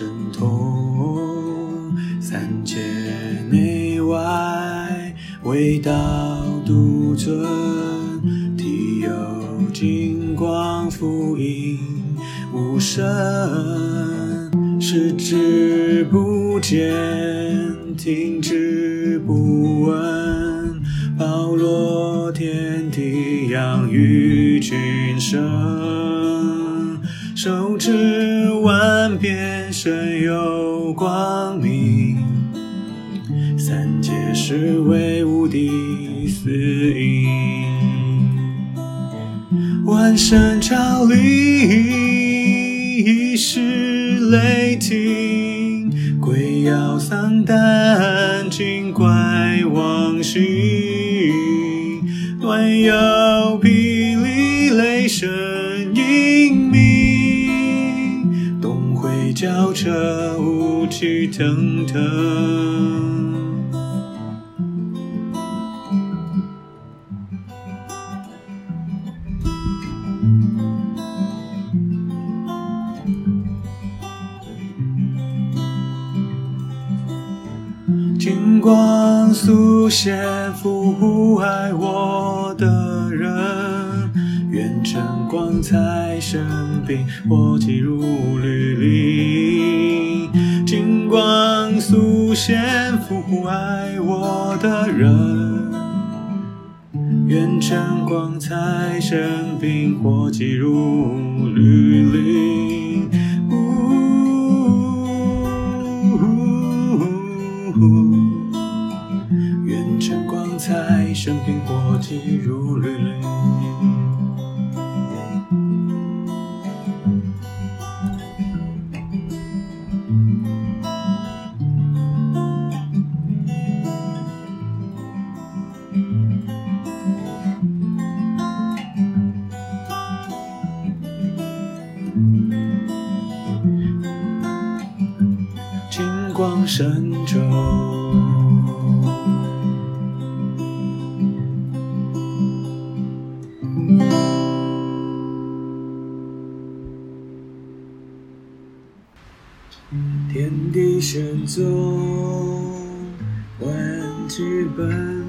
神通，三界内外，唯道独尊，体有金光复印无声，视之不见，听之不闻，包罗天地，养育群生，手持万变，身有光明，三界是为无敌四应。万声朝礼，一时雷霆，鬼妖丧胆，精怪亡形，乱有会交彻，雾气腾腾。金光素现，福爱我的，光彩生病，火气如履鳞。金光素现，福爱我的人，愿晨光彩生病，火气如履鳞。愿晨光彩生平，火气如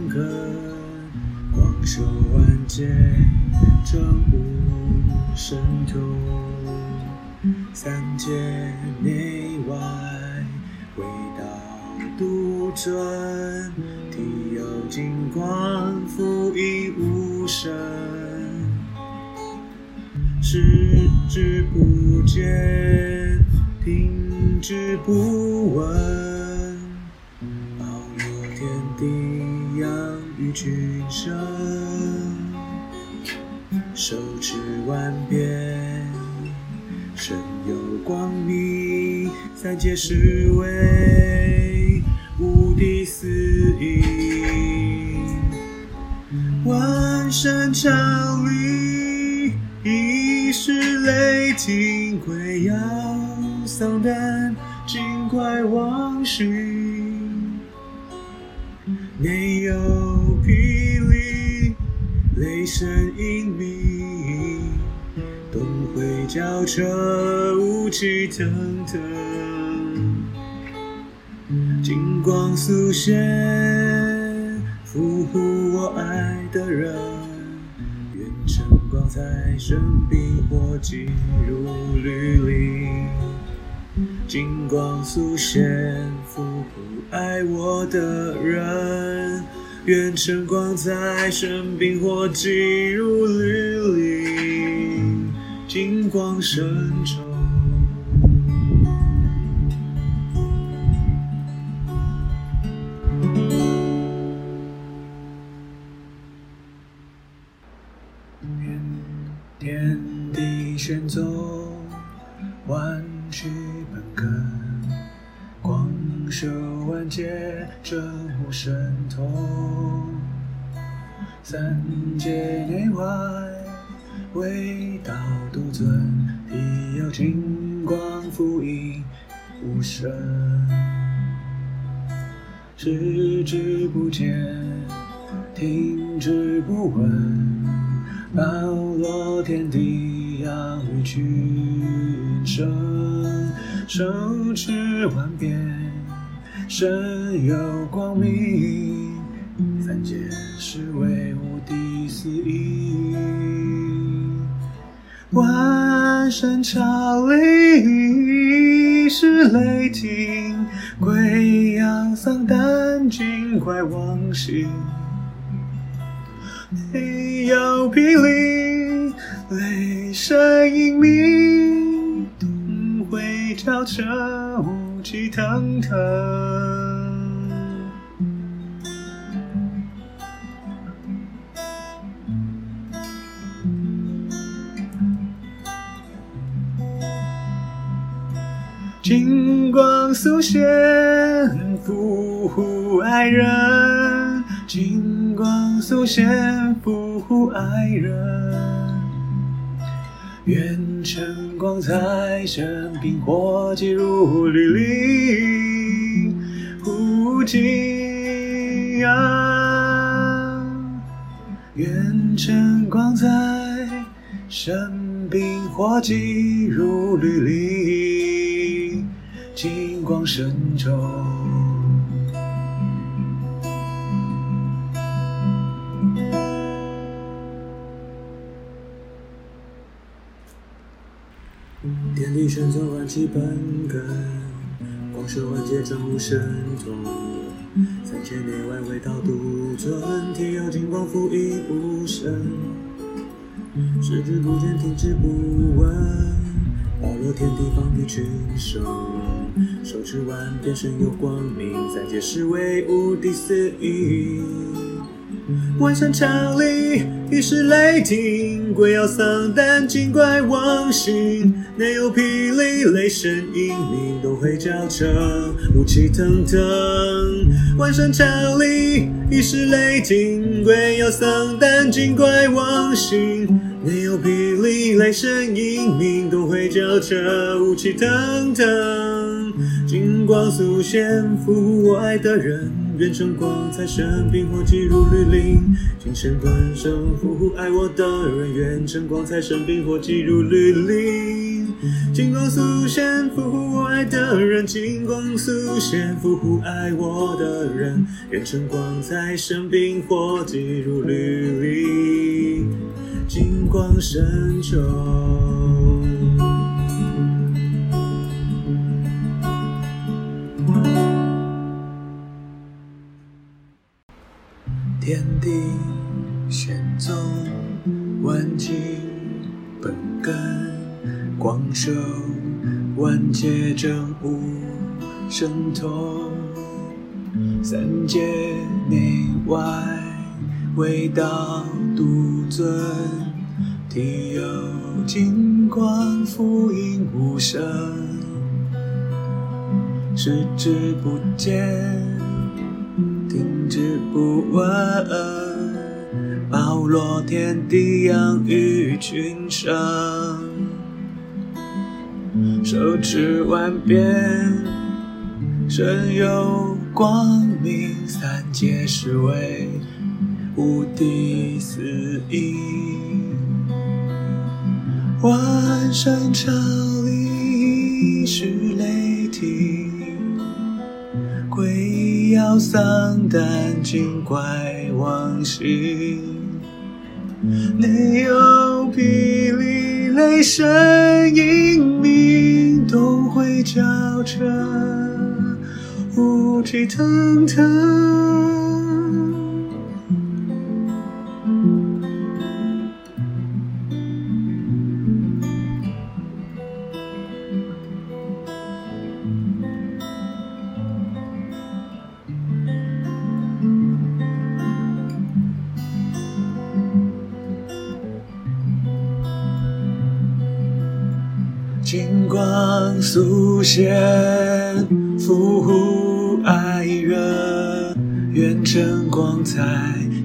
根，广收万界，正无神通。三界内外，唯道独尊，体有金光，复印无声。视之不见，听之不闻，育群生，手持万变，身有光明，三界是为无敌四意，万山朝礼，一时雷霆，鬼妖丧胆，尽怪亡形，内有霹雳雷声隐秘，东回交车雾气腾腾，金光素现，俘获我爱的人，愿晨光在身边，火进入绿林。金光素现，俘获爱我的人。愿晨光在身边，或进入绿林，金光深处。群生。手持万变，身有光明，三界是为无敌肆意。万声朝礼，是雷霆，鬼妖丧胆，精怪亡形。没有霹雳，雷声隐秘。叫彻雾气腾腾，金光素现，俘获爱人，金光素现，俘获爱人。愿成光在身边，火急如律令，无尽啊！愿晨光在身边，火急如律令，金光深重。天地玄宗，万气本根，光射万界，真无神通。三千年外，唯道独尊。体有金光覆映无声，视之不见，听之不闻。包罗天地，方地群生。手持万变，身有光明，三界是为无敌四意。万山长立，一时雷霆，鬼妖丧胆，精怪亡形。内有霹雳，雷声隐鸣，都会交彻，雾气腾腾。万山长立，一时雷霆，鬼妖丧胆，精怪亡形。内有霹雳，雷声隐鸣，都会交彻，雾气腾腾。金光素现，俘获我爱的人。愿成光在身边，火急如律令。金身关生，俘获爱我的人。愿晨光在身边，火急如律令。金光素现，俘获我爱的人。金光素现，俘获爱我的人。愿晨光在身边，火急如律令。金光深重。天地玄宗，万气本根，光射万界，真无神通。三界内外，唯道独尊。体有金光覆映无声，视之不见。不闻，包罗天地，养育群生。手持万变，身有光明，三界是为无地四应。万山朝礼是丧胆惊怪亡心。内有霹雳雷声隐鸣，东会交彻，雾气腾腾。现，复护爱人，愿晨光在，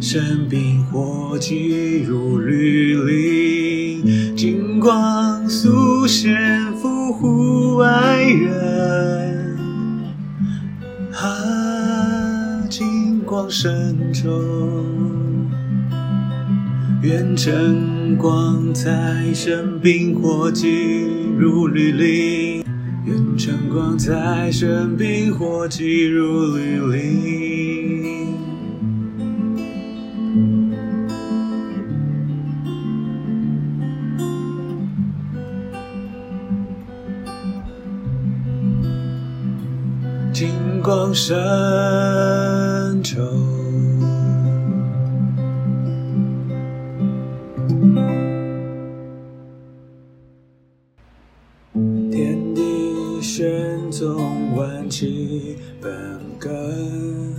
生冰火急如律令。金光速现，复护爱人，啊，金光深重。愿晨光在生冰火急如律令，光在生冰火急如律令。金光深重。玄宗万气本根，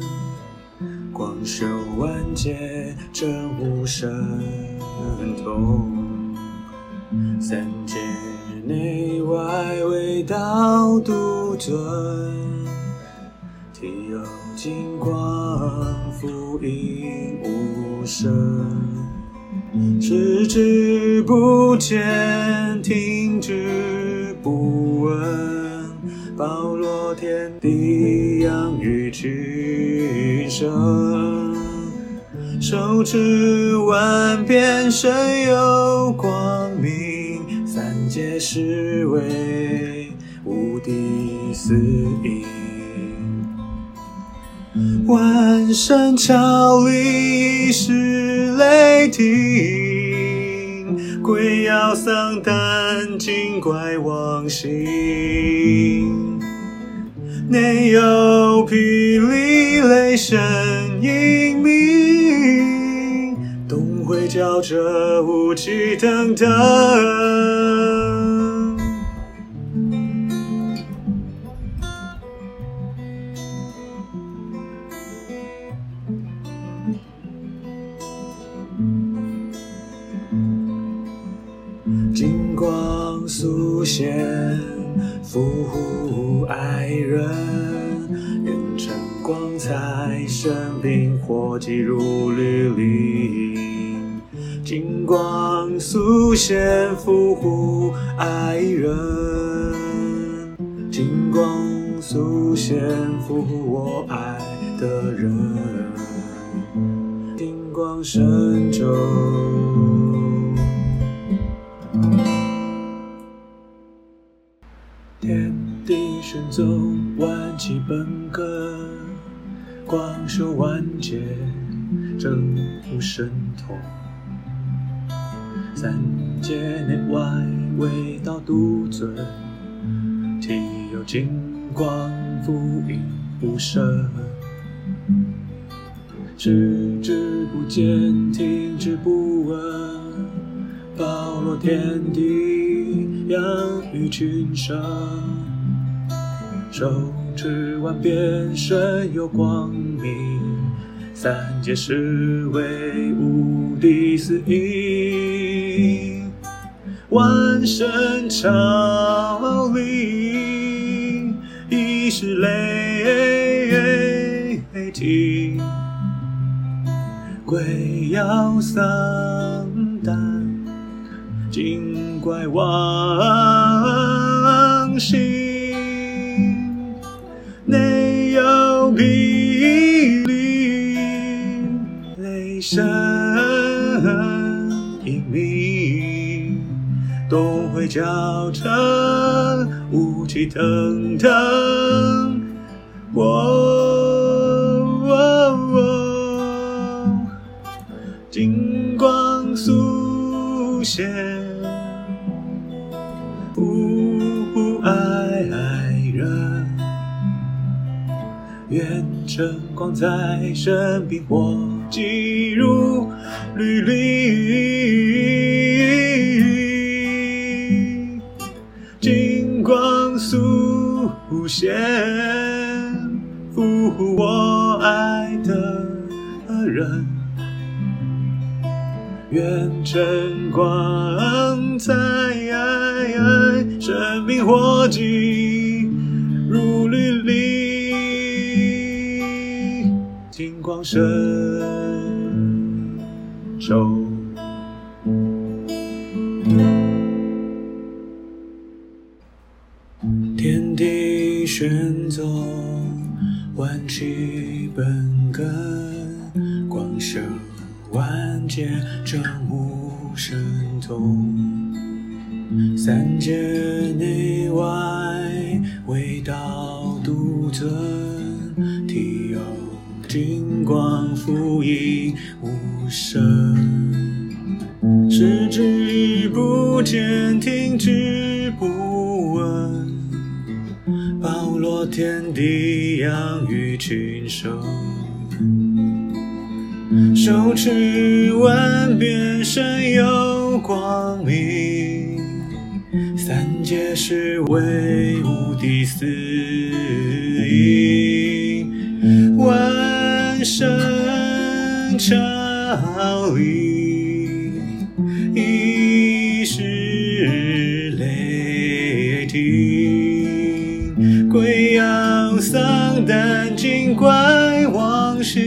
光修万劫真无神通。三界内外唯道独尊，体有金光复应无声，视之不见，听之不闻。包罗天地，养育群生，手持万变，身有光明，三界是为无敌四应。万山朝礼是雷霆，鬼妖丧胆，惊怪亡心。内有霹雳雷声隐鸣，东会交着雾气腾腾。彩，生冰火急如律令。金光速现，复护爱人。金光速现，复护我爱的人。金光神咒。天地玄宗万气本根，光修万界真无神通。三界内外唯道独尊，体有金光复应无声。视之不见，听之不闻，包罗天地。养育群生，手持万变，身有光明，三界是为无敌四应。万神朝礼，已是雷霆，鬼摇丧胆。精怪亡心，有霹雳雷声隐秘，冬会叫成雾气腾腾。我、金光素现，晨光在身边，或寄入履历。金光素现，俘获我爱的人。愿晨光在生命火寄伸手。天地玄宗，万气本根，光生万劫，正无神通。三界内外，唯道独尊。无声。视之不见，听之不闻，包罗天地，养育群生。手持万变，身有光明。三界是为无敌四朝礼，一时雷霆，鬼妖丧胆，精怪妄行，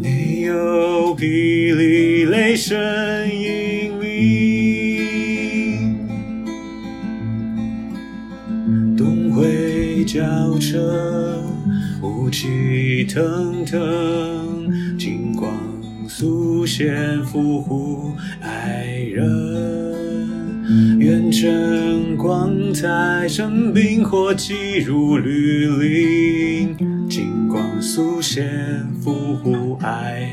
内有霹雳雷声引鸣，东会交彻，雾气腾腾，金光素弦拂护爱人愿晨光彩升冰火寂入绿林金光素现复古哀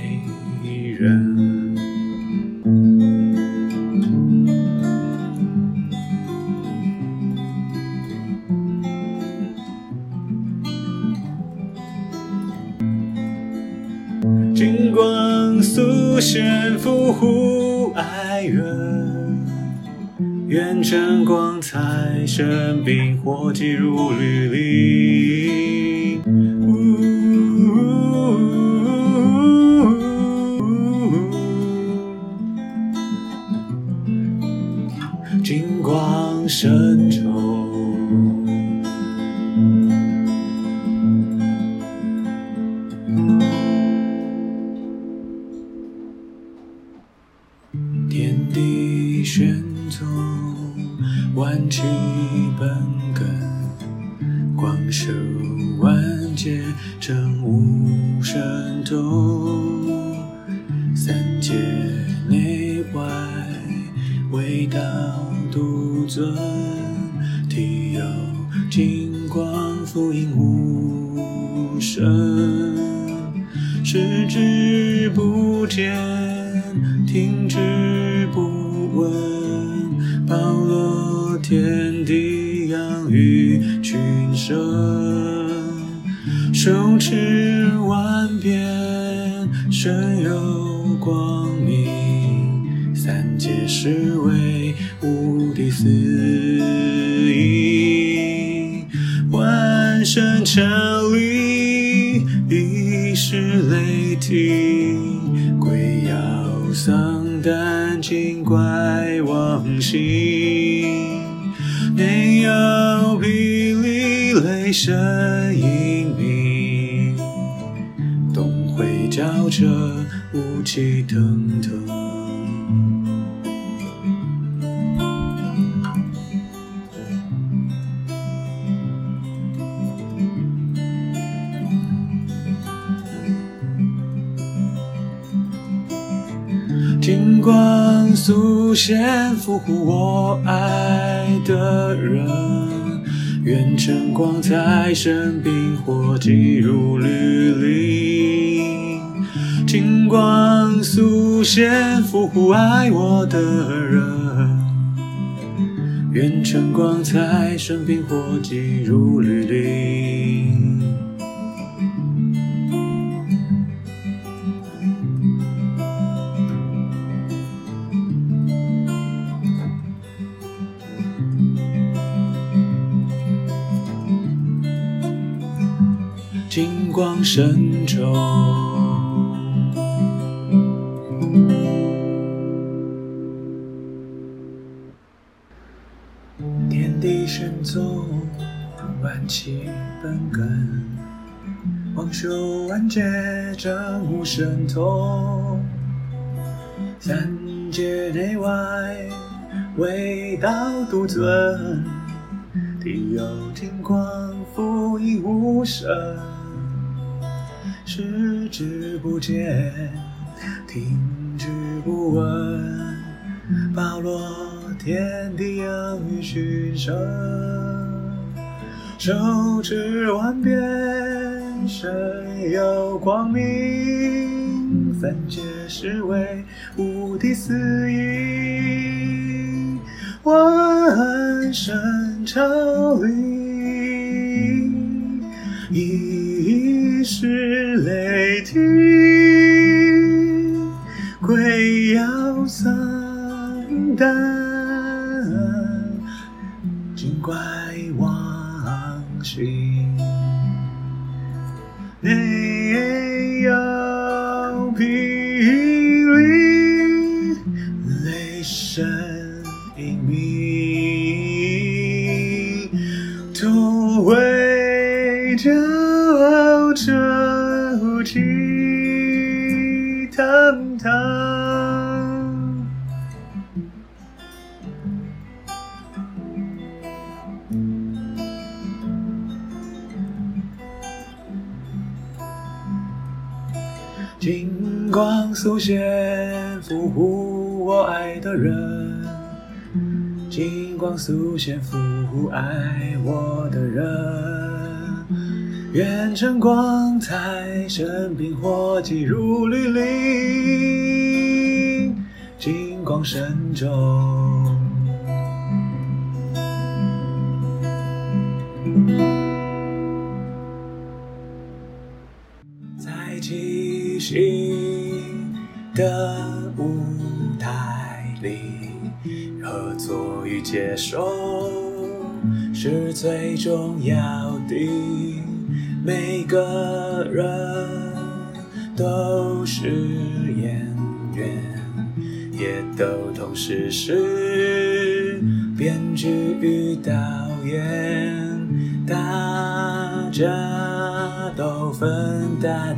素现，俘获爱人。愿晨光在身边，火急如履历。视之不见，听之不闻，包罗天地，养育群生。手持万变，身有光明，三界是为无敌四应，万圣朝听，鬼妖丧胆，惊怪妄行，内有霹雳雷声隐隐，东会交彻，雾气腾腾。速现，俘获我爱的人。愿晨光在身边，或寄入绿林。金光速现，俘获爱我的人。愿晨光在身边，或寄入绿林。金光深重，天地神宗，万气本根，王修万劫，正无神通，三界内外，唯道独尊，地有金光，复亦无声。视之不见，听之不闻，包罗天地，养育群生。手持万变，身有光明，三界是为无敌四应，万神朝礼。是雷霆，鬼妖丧胆，精怪忘形，内有霹雳，雷声隐秘，突围。交周气腾腾，金光速现，俘获我爱的人。金光速现，俘获爱我的人。愿晨光在身边，或寄入绿林，金光深重。在即兴的舞台里，合作与接受是最重要的。每个人都是演员，也都同时是编剧与导演，大家都分担